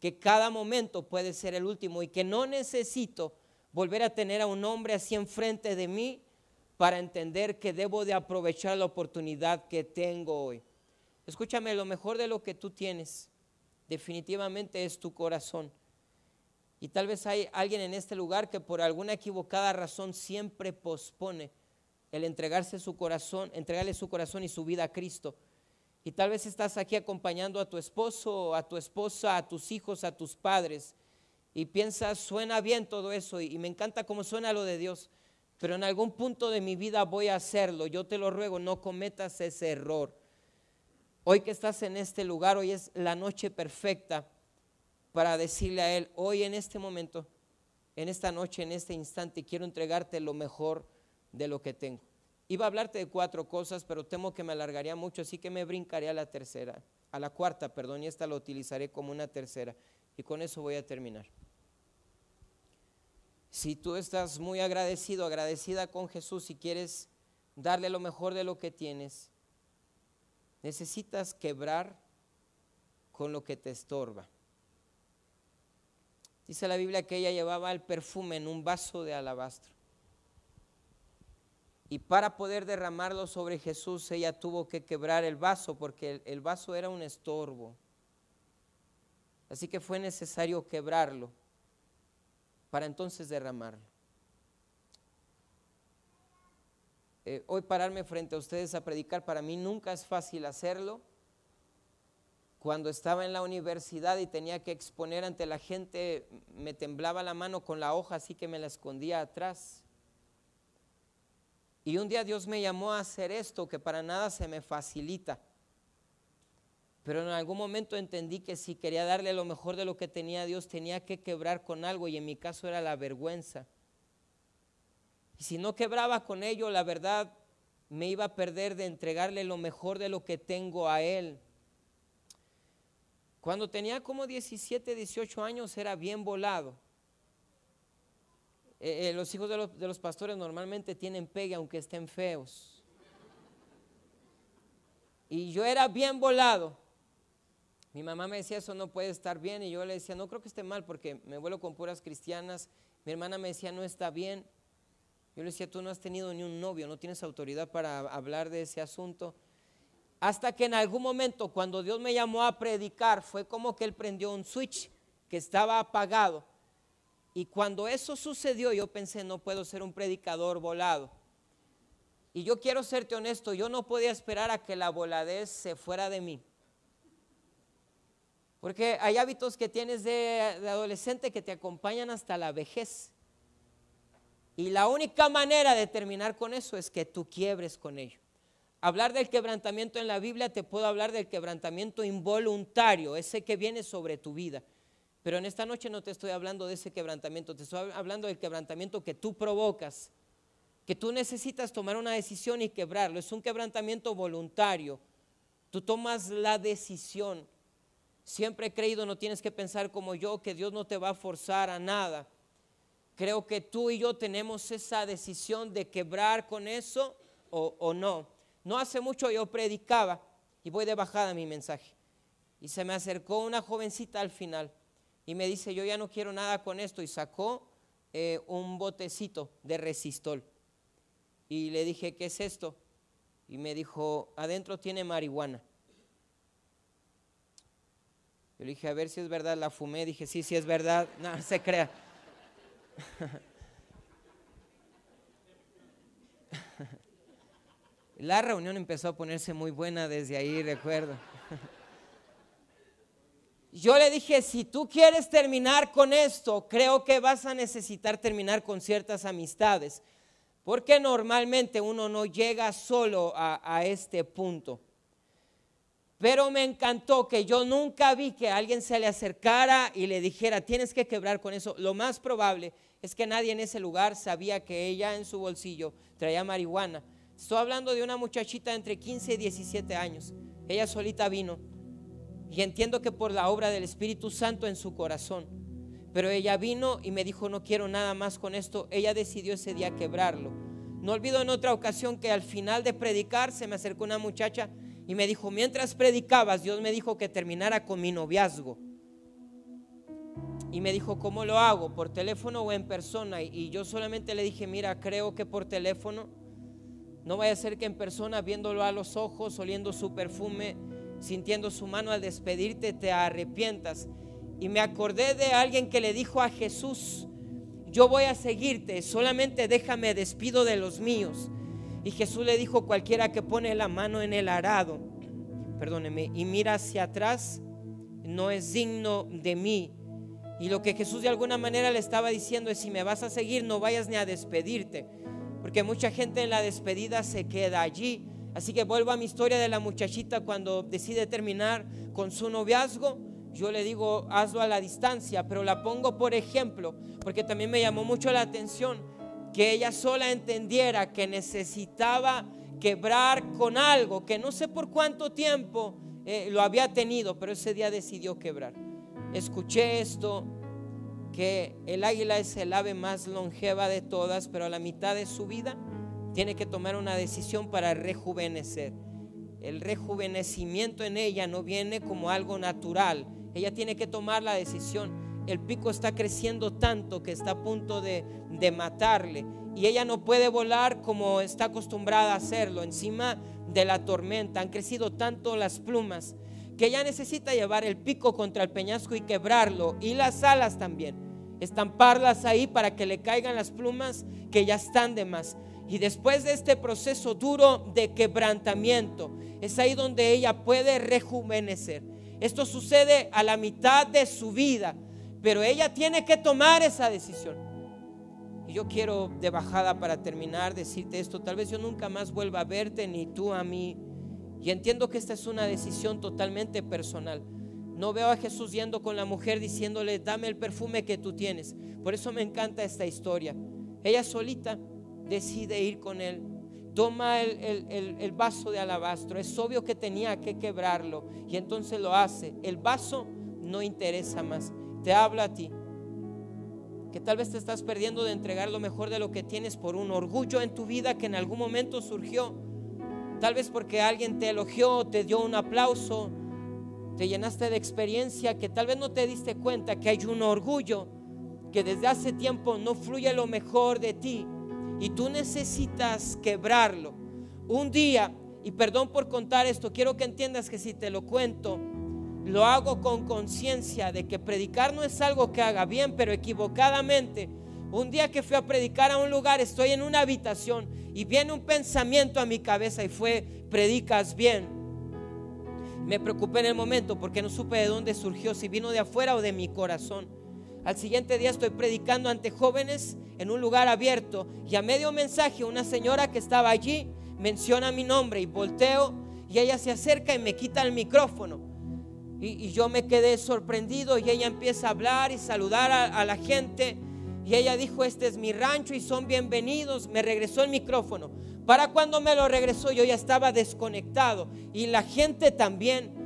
que cada momento puede ser el último y que no necesito volver a tener a un hombre así enfrente de mí para entender que debo de aprovechar la oportunidad que tengo hoy. Escúchame, lo mejor de lo que tú tienes definitivamente es tu corazón. Y tal vez hay alguien en este lugar que por alguna equivocada razón siempre pospone el entregarse su corazón, entregarle su corazón y su vida a Cristo. Y tal vez estás aquí acompañando a tu esposo, a tu esposa, a tus hijos, a tus padres. Y piensas, suena bien todo eso y, me encanta cómo suena lo de Dios. Pero en algún punto de mi vida voy a hacerlo. Yo te lo ruego, no cometas ese error. Hoy que estás en este lugar, hoy es la noche perfecta para decirle a Él, hoy en este momento, en esta noche, en este instante, quiero entregarte lo mejor de lo que tengo. Iba a hablarte de cuatro cosas, pero temo que me alargaría mucho, así que me brincaré a la tercera, a la cuarta, perdón, y esta la utilizaré como una tercera. Y con eso voy a terminar. Si tú estás muy agradecido, agradecida con Jesús y quieres darle lo mejor de lo que tienes, necesitas quebrar con lo que te estorba. Dice la Biblia que ella llevaba el perfume en un vaso de alabastro. Y para poder derramarlo sobre Jesús, ella tuvo que quebrar el vaso porque el, vaso era un estorbo. Así que fue necesario quebrarlo para entonces derramarlo. Eh, hoy pararme frente a ustedes a predicar, para mí nunca es fácil hacerlo cuando estaba en la universidad y tenía que exponer ante la gente, me temblaba la mano con la hoja, así que me la escondía atrás. Y un día Dios me llamó a hacer esto, que para nada se me facilita. Pero en algún momento entendí que si quería darle lo mejor de lo que tenía Dios, tenía que quebrar con algo, y en mi caso era la vergüenza. Y si no quebraba con ello, la verdad me iba a perder de entregarle lo mejor de lo que tengo a Él. Cuando tenía como 17, 18 años era bien volado. Eh, eh, los hijos de los, de los, pastores normalmente tienen pegue aunque estén feos. Y yo era bien volado. Mi mamá me decía, eso no puede estar bien. Y yo le decía, no creo que esté mal porque me vuelo con puras cristianas. Mi hermana me decía, no está bien. Yo le decía, tú no has tenido ni un novio, no tienes autoridad para hablar de ese asunto. Hasta que en algún momento, cuando Dios me llamó a predicar, fue como que Él prendió un switch que estaba apagado. Y cuando eso sucedió, yo pensé, no puedo ser un predicador volado. Y yo quiero serte honesto, yo no podía esperar a que la voladez se fuera de mí. Porque hay hábitos que tienes de, adolescente que te acompañan hasta la vejez. Y la única manera de terminar con eso es que tú quiebres con ello hablar del quebrantamiento en la Biblia, te puedo hablar del quebrantamiento involuntario, ese que viene sobre tu vida. Pero en esta noche no te estoy hablando de ese quebrantamiento, te estoy hablando del quebrantamiento que tú provocas, que tú necesitas tomar una decisión y quebrarlo. Es un quebrantamiento voluntario. Tú tomas la decisión. Siempre he creído, no tienes que pensar como yo, que Dios no te va a forzar a nada. Creo que tú y yo tenemos esa decisión de quebrar con eso o, no. No hace mucho yo predicaba y voy de bajada mi mensaje. Y se me acercó una jovencita al final y me dice, yo ya no quiero nada con esto. Y sacó eh, un botecito de resistol. Y le dije, ¿qué es esto? Y me dijo, adentro tiene marihuana. Yo le dije, a ver si es verdad, la fumé. Dije, sí, sí es verdad. *laughs* No, se crea. *laughs* La reunión empezó a ponerse muy buena desde ahí, recuerdo. *laughs* Yo le dije, si tú quieres terminar con esto, creo que vas a necesitar terminar con ciertas amistades, porque normalmente uno no llega solo a, este punto. Pero me encantó que yo nunca vi que alguien se le acercara y le dijera, tienes que quebrar con eso. Lo más probable es que nadie en ese lugar sabía que ella en su bolsillo traía marihuana. Estoy hablando de una muchachita entre 15 y 17 años. Ella solita vino. Y entiendo que por la obra del Espíritu Santo en su corazón. Pero ella vino y me dijo, no quiero nada más con esto. Ella decidió ese día quebrarlo. No olvido en otra ocasión que al final de predicar se me acercó una muchacha y me dijo, mientras predicabas, Dios me dijo que terminara con mi noviazgo. Y me dijo, ¿cómo lo hago? ¿Por teléfono o en persona? Y yo solamente le dije, mira, creo que por teléfono. No vaya a ser que en persona, viéndolo a los ojos, oliendo su perfume, sintiendo su mano al despedirte, te arrepientas. Y me acordé de alguien que le dijo a Jesús, yo voy a seguirte, solamente déjame despido de los míos. Y Jesús le dijo, cualquiera que pone la mano en el arado, perdóneme, y mira hacia atrás, no es digno de mí. Y lo que Jesús de alguna manera le estaba diciendo es, si me vas a seguir, no vayas ni a despedirte. Porque mucha gente en la despedida se queda allí Así que vuelvo a mi historia de la muchachita cuando decide terminar con su noviazgo. Yo le digo, hazlo a la distancia, pero la pongo por ejemplo, porque también me llamó mucho la atención que ella sola entendiera que necesitaba quebrar con algo, que no sé por cuánto tiempo eh, lo había tenido, pero ese día decidió quebrar. Escuché esto, que el águila es el ave más longeva de todas, pero a la mitad de su vida tiene que tomar una decisión para rejuvenecer. El rejuvenecimiento en ella no viene como algo natural. Ella tiene que tomar la decisión. El pico está creciendo tanto que está a punto de, matarle. Y ella no puede volar como está acostumbrada a hacerlo. Encima de la tormenta han crecido tanto las plumas que ella necesita llevar el pico contra el peñasco y quebrarlo. Y las alas también. Estamparlas ahí para que le caigan las plumas que ya están de más. Y después de este proceso duro de quebrantamiento, es ahí donde ella puede rejuvenecer. Esto sucede a la mitad de su vida, pero ella tiene que tomar esa decisión. Y yo quiero de bajada para terminar decirte esto, tal vez yo nunca más vuelva a verte ni tú a mí. Y entiendo que esta es una decisión totalmente personal. No veo a Jesús yendo con la mujer diciéndole, dame el perfume que tú tienes. Por eso me encanta esta historia. Ella solita decide ir con él. Toma el, vaso de alabastro. Es obvio que tenía que quebrarlo. Y entonces lo hace. El vaso no interesa más. Te habla a ti. Que tal vez te estás perdiendo de entregar lo mejor de lo que tienes por un orgullo en tu vida que en algún momento surgió. Tal vez porque alguien te elogió, te dio un aplauso, te llenaste de experiencia que tal vez no te diste cuenta que hay un orgullo que desde hace tiempo no fluye lo mejor de ti y tú necesitas quebrarlo. Un día, y perdón por contar esto, quiero que entiendas que si te lo cuento, lo hago con conciencia de que predicar no es algo que haga bien, pero equivocadamente. Un día que fui a predicar a un lugar, estoy en una habitación y viene un pensamiento a mi cabeza y fue, predicas bien. Me preocupé en el momento porque no supe de dónde surgió, si vino de afuera o de mi corazón. Al siguiente día estoy predicando ante jóvenes en un lugar abierto y a medio mensaje una señora que estaba allí menciona mi nombre y volteo y ella se acerca y me quita el micrófono. Y, yo me quedé sorprendido y ella empieza a hablar y saludar a, la gente. Y ella dijo, este es mi rancho y son bienvenidos. Me regresó el micrófono. Para cuando me lo regresó yo ya estaba desconectado. Y la gente también.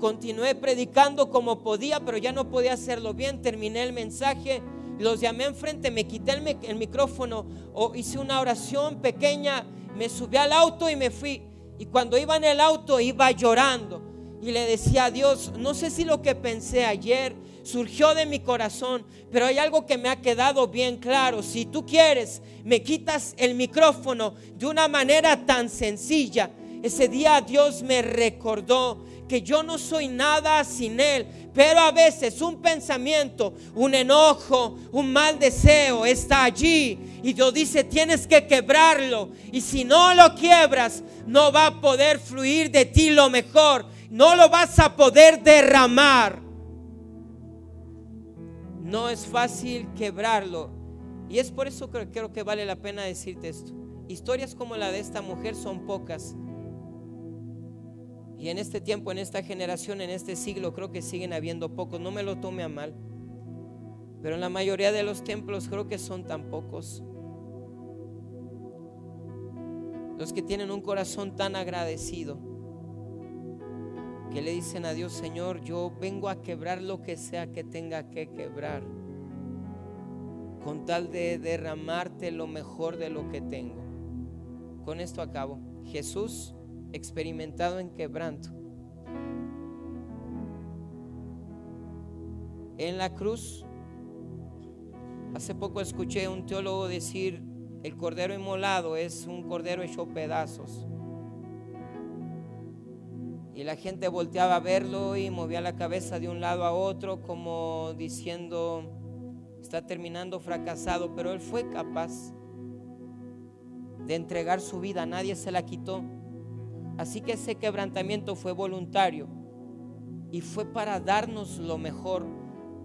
Continué predicando como podía, pero ya no podía hacerlo bien. Terminé el mensaje, los llamé enfrente, me quité el, micrófono, o hice una oración pequeña, me subí al auto y me fui. Y cuando iba en el auto iba llorando. Y le decía a Dios, no sé si lo que pensé ayer surgió de mi corazón, pero hay algo que me ha quedado bien claro. Si tú quieres, me quitas el micrófono de una manera tan sencilla. Ese día Dios me recordó que yo no soy nada sin Él, pero a veces un pensamiento, un enojo, un mal deseo está allí y Dios dice tienes que quebrarlo y si no lo quiebras no va a poder fluir de ti lo mejor, no lo vas a poder derramar. No es fácil quebrarlo y es por eso que creo que vale la pena decirte esto. Historias como la de esta mujer son pocas y en este tiempo, en esta generación, en este siglo, creo que siguen habiendo pocos. No me lo tome a mal. Pero en la mayoría de los templos creo que son tan pocos. Los que tienen un corazón tan agradecido. Que le dicen a Dios, Señor, yo vengo a quebrar lo que sea que tenga que quebrar. Con tal de derramarte lo mejor de lo que tengo. Con esto acabo. Jesús experimentado en quebranto. En la cruz, hace poco escuché un teólogo decir, el cordero inmolado es un cordero hecho pedazos. Y la gente volteaba a verlo y movía la cabeza de un lado a otro como diciendo, está terminando fracasado, pero él fue capaz de entregar su vida, nadie se la quitó. Así que ese quebrantamiento fue voluntario y fue para darnos lo mejor,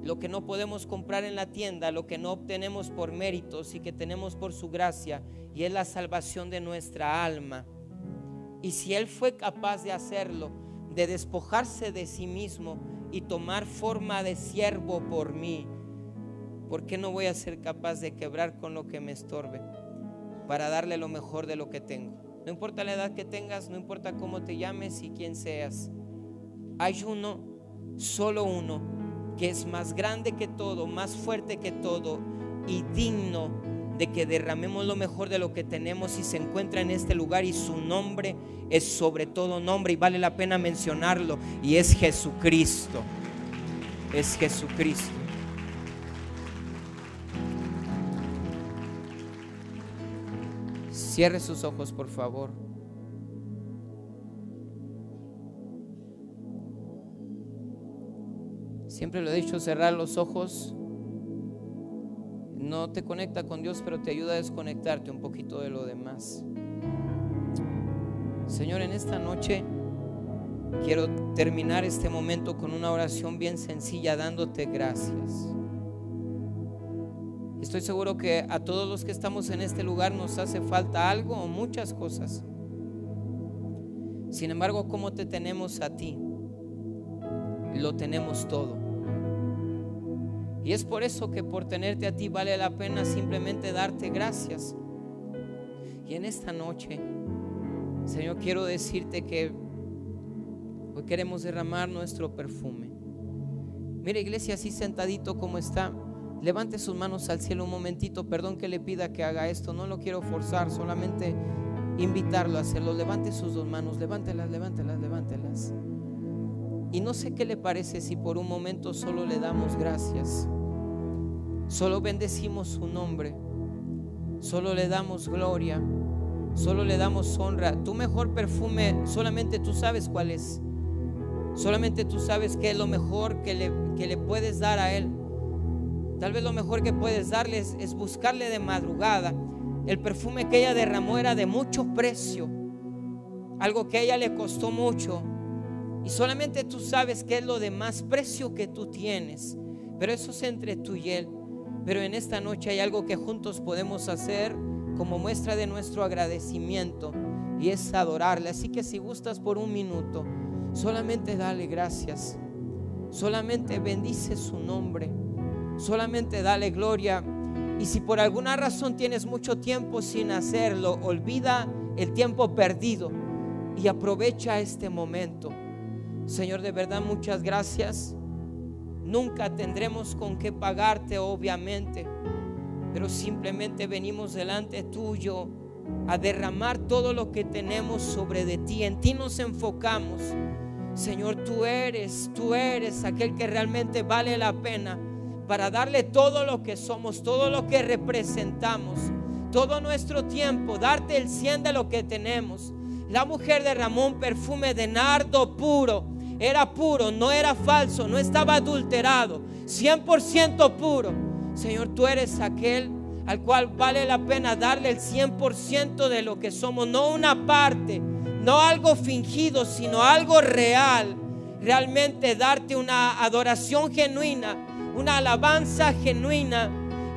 lo que no podemos comprar en la tienda, lo que no obtenemos por méritos y que tenemos por su gracia, y es la salvación de nuestra alma. Y si Él fue capaz de hacerlo, de despojarse de sí mismo y tomar forma de siervo por mí, ¿por qué no voy a ser capaz de quebrar con lo que me estorbe para darle lo mejor de lo que tengo? No importa la edad que tengas, no importa cómo te llames y quién seas. Hay uno, solo uno, que es más grande que todo, más fuerte que todo y digno de que derramemos lo mejor de lo que tenemos y se encuentra en este lugar y su nombre es sobre todo nombre y vale la pena mencionarlo y es Jesucristo. Es Jesucristo. Cierre sus ojos, por favor. Siempre lo he dicho, cerrar los ojos no te conecta con Dios, pero te ayuda a desconectarte un poquito de lo demás. Señor, en esta noche quiero terminar este momento con una oración bien sencilla, dándote gracias. Estoy seguro que a todos los que estamos en este lugar nos hace falta algo o muchas cosas. Sin embargo, como te tenemos a ti, lo tenemos todo. Y es por eso que por tenerte a ti vale la pena simplemente darte gracias. Y en esta noche, Señor, quiero decirte que hoy queremos derramar nuestro perfume. Mira, iglesia, así sentadito como está. Levante sus manos al cielo un momentito. Perdón que le pida que haga esto. No lo quiero forzar, solamente invitarlo a hacerlo. Levante sus dos manos. Levántelas, levántelas, levántelas. Y no sé qué le parece si por un momento solo le damos gracias. Solo bendecimos su nombre. Solo le damos gloria. Solo le damos honra. Tu mejor perfume, solamente tú sabes cuál es. Solamente tú sabes qué es lo mejor que le, que le puedes dar a Él. Tal vez lo mejor que puedes darles es buscarle de madrugada. El perfume que ella derramó era de mucho precio, algo que a ella le costó mucho. Y solamente tú sabes qué es lo de más precio que tú tienes. Pero eso es entre tú y Él. Pero en esta noche hay algo que juntos podemos hacer como muestra de nuestro agradecimiento y es adorarle. Así que si gustas por un minuto, solamente dale gracias. Solamente bendice su nombre solamente dale gloria. Y si por alguna razón tienes mucho tiempo sin hacerlo, olvida el tiempo perdido y aprovecha este momento. Señor, de verdad muchas gracias. Nunca tendremos con qué pagarte, obviamente, pero simplemente venimos delante tuyo a derramar todo lo que tenemos sobre de ti. En ti nos enfocamos. Señor, tú eres, tú eres aquel que realmente vale la pena para darle todo lo que somos, todo lo que representamos, todo nuestro tiempo, darte el 100 de lo que tenemos. La mujer derramó un perfume de nardo puro. Era puro, no era falso, no estaba adulterado, 100% puro. Señor, tú eres aquel al cual vale la pena darle el 100% de lo que somos, no una parte, no algo fingido, sino algo real. Realmente darte una adoración genuina, una alabanza genuina,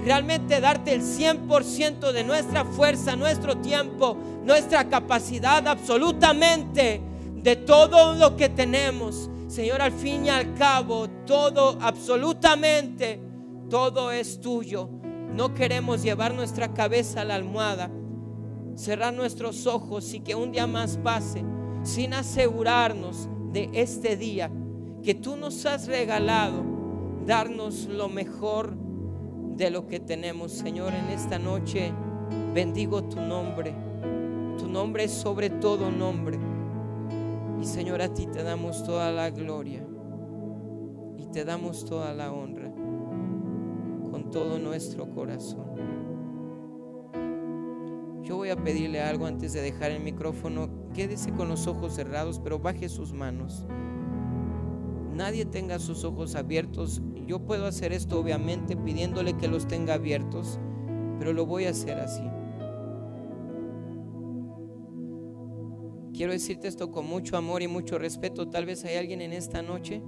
realmente darte el 100% de nuestra fuerza, nuestro tiempo, nuestra capacidad, absolutamente de todo lo que tenemos. Señor, al fin y al cabo, todo, absolutamente, todo es tuyo. No queremos llevar nuestra cabeza a la almohada, cerrar nuestros ojos y que un día más pase sin asegurarnos de este día que tú nos has regalado, darnos lo mejor de lo que tenemos. Señor, en esta noche bendigo tu nombre. Tu nombre es sobre todo nombre. Y Señor, a ti te damos toda la gloria y te damos toda la honra con todo nuestro corazón. Yo voy a pedirle algo antes de dejar el micrófono. Quédese con los ojos cerrados, pero baje sus manos. Nadie tenga sus ojos abiertos. Yo puedo hacer esto obviamente pidiéndole que los tenga abiertos, pero lo voy a hacer así. Quiero decirte esto con mucho amor y mucho respeto. Tal vez hay alguien en esta noche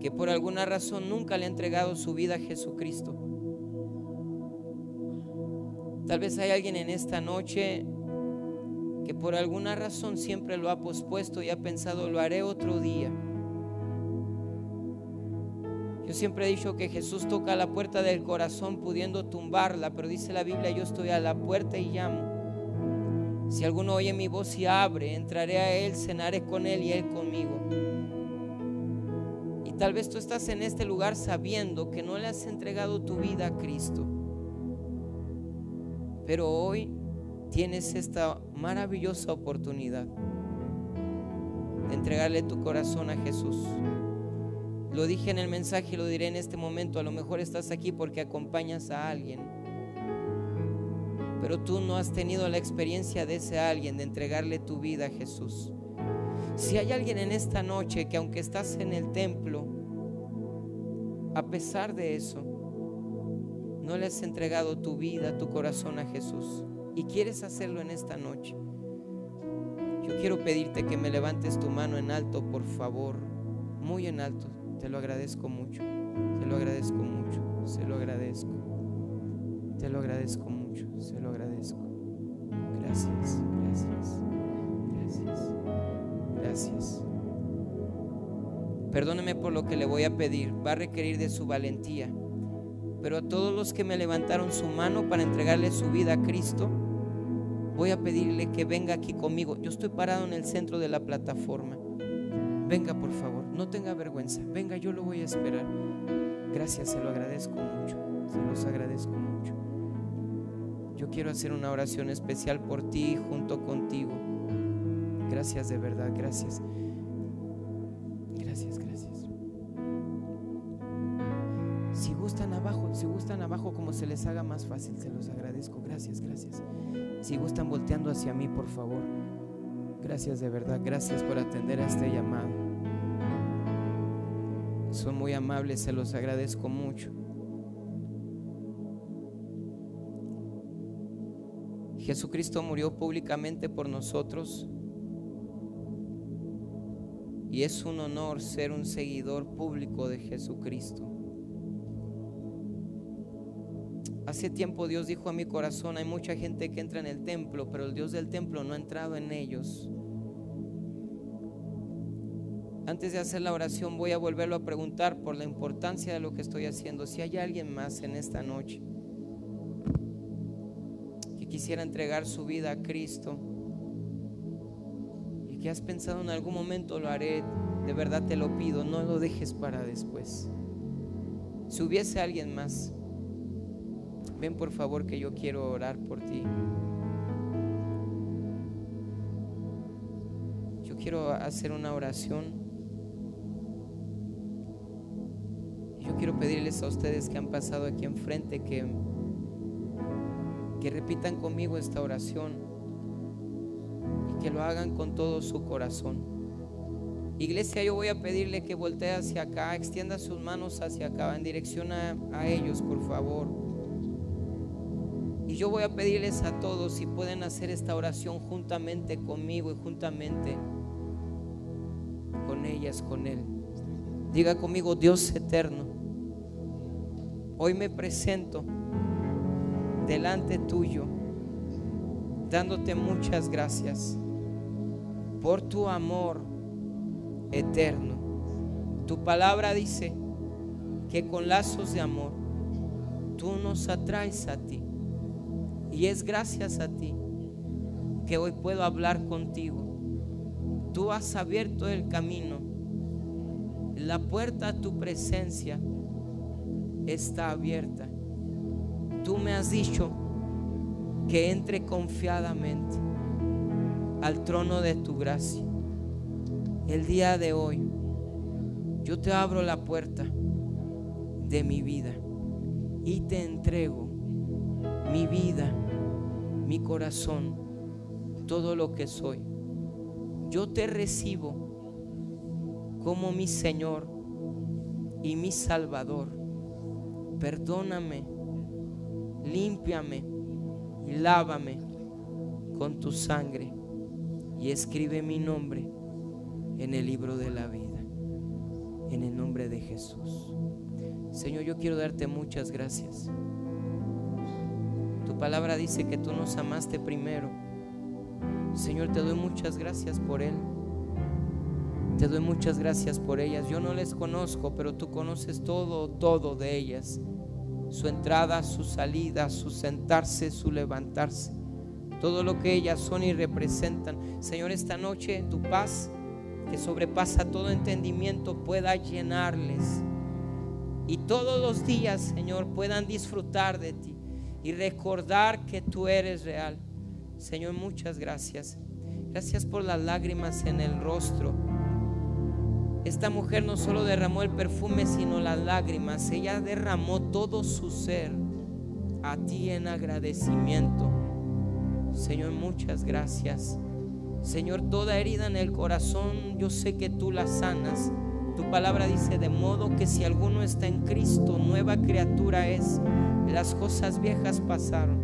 que por alguna razón nunca le ha entregado su vida a Jesucristo. Tal vez hay alguien en esta noche que por alguna razón siempre lo ha pospuesto y ha pensado, lo haré otro día. Yo siempre he dicho que Jesús toca la puerta del corazón pudiendo tumbarla, pero dice la Biblia, yo estoy a la puerta y llamo. Si alguno oye mi voz y abre, entraré a Él, cenaré con Él y Él conmigo. Y tal vez tú estás en este lugar sabiendo que no le has entregado tu vida a Cristo. Pero hoy tienes esta maravillosa oportunidad de entregarle tu corazón a Jesús. Lo dije en el mensaje y lo diré en este momento. A lo mejor estás aquí porque acompañas a alguien. Pero tú no has tenido la experiencia de ese alguien, de entregarle tu vida a Jesús. Si hay alguien en esta noche que aunque estás en el templo, a pesar de eso, no le has entregado tu vida, tu corazón a Jesús y quieres hacerlo en esta noche, yo quiero pedirte que me levantes tu mano en alto, por favor, muy en alto. Te lo agradezco mucho, te lo agradezco mucho, se lo agradezco, te lo agradezco mucho, se lo agradezco. Gracias, gracias, gracias, gracias. Perdóneme por lo que le voy a pedir, va a requerir de su valentía. Pero a todos los que me levantaron su mano para entregarle su vida a Cristo, voy a pedirle que venga aquí conmigo. Yo estoy parado en el centro de la plataforma. Venga, por favor, no tenga vergüenza. Venga, yo lo voy a esperar. Gracias, se lo agradezco mucho. Se los agradezco mucho. Yo quiero hacer una oración especial por ti junto contigo. Gracias de verdad, gracias. Gracias, gracias. Si gustan abajo, si gustan abajo como se les haga más fácil, se los agradezco. Gracias, gracias. Si gustan volteando hacia mí, por favor. Gracias de verdad, gracias por atender a este llamado. Son muy amables, se los agradezco mucho. Jesucristo murió públicamente por nosotros y es un honor ser un seguidor público de Jesucristo. Hace tiempo Dios dijo a mi corazón, hay mucha gente que entra en el templo, pero el Dios del templo no ha entrado en ellos. Antes de hacer la oración voy a volverlo a preguntar por la importancia de lo que estoy haciendo. Si hay alguien más en esta noche que quisiera entregar su vida a Cristo y que has pensado en algún momento lo haré, de verdad te lo pido, no lo dejes para después. Si hubiese alguien más, ven por favor que yo quiero orar por ti. quiero hacer una oración. Quiero pedirles a ustedes que han pasado aquí enfrente que, que repitan conmigo esta oración y que lo hagan con todo su corazón. Iglesia, yo voy a pedirle que voltee hacia acá, extienda sus manos hacia acá, en dirección a, a ellos, por favor. Y yo voy a pedirles a todos si pueden hacer esta oración juntamente conmigo y juntamente con ellas, con Él. Diga conmigo, Dios eterno, hoy me presento delante tuyo, dándote muchas gracias por tu amor eterno. Tu palabra dice que con lazos de amor tú nos atraes a ti. Y es gracias a ti que hoy puedo hablar contigo. Tú has abierto el camino. La puerta a tu presencia está abierta. Tú me has dicho que entre confiadamente al trono de tu gracia. El día de hoy yo te abro la puerta de mi vida y te entrego mi vida, mi corazón, todo lo que soy. Yo te recibo como mi Señor y mi Salvador. Perdóname, límpiame y lávame con tu sangre y escribe mi nombre en el libro de la vida. En el nombre de Jesús. Señor, yo quiero darte muchas gracias. Tu palabra dice que tú nos amaste primero. Señor, te doy muchas gracias por Él. Te doy muchas gracias por ellas. Yo no les conozco, pero tú conoces todo, todo de ellas. Su entrada, su salida, su sentarse, su levantarse. Todo lo que ellas son y representan. Señor, esta noche tu paz que sobrepasa todo entendimiento pueda llenarles. Y todos los días, Señor, puedan disfrutar de ti y recordar que tú eres real. Señor, muchas gracias. Gracias por las lágrimas en el rostro. Esta mujer no solo derramó el perfume, sino las lágrimas. Ella derramó todo su ser a ti en agradecimiento. Señor, muchas gracias. Señor, toda herida en el corazón, yo sé que tú la sanas. Tu palabra dice, de modo que si alguno está en Cristo, nueva criatura es. Las cosas viejas pasaron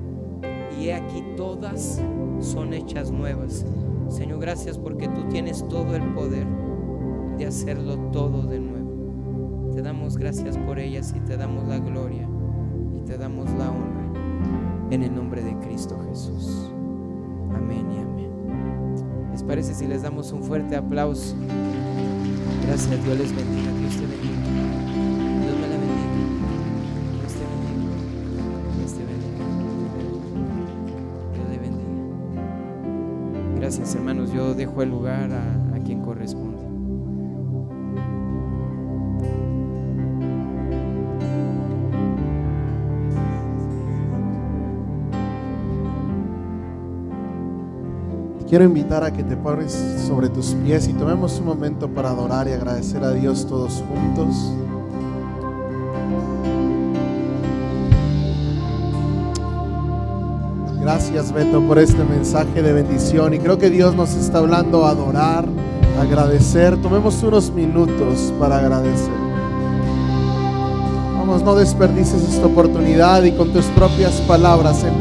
y aquí todas son hechas nuevas. Señor, gracias porque tú tienes todo el poder de hacerlo todo de nuevo. Te damos gracias por ellas y te damos la gloria y te damos la honra en el nombre de Cristo Jesús. Amén y amén. ¿Les parece si les damos un fuerte aplauso? Gracias, Dios les bendiga, Dios te bendiga. Dios te bendiga. Gracias, hermanos. Yo dejo el lugar a, Quiero invitar a que te pones sobre tus pies y tomemos un momento para adorar y agradecer a Dios todos juntos. Gracias Beto por este mensaje de bendición y creo que Dios nos está hablando a adorar, agradecer. Tomemos unos minutos para agradecer. Vamos, no desperdices esta oportunidad y con tus propias palabras empieza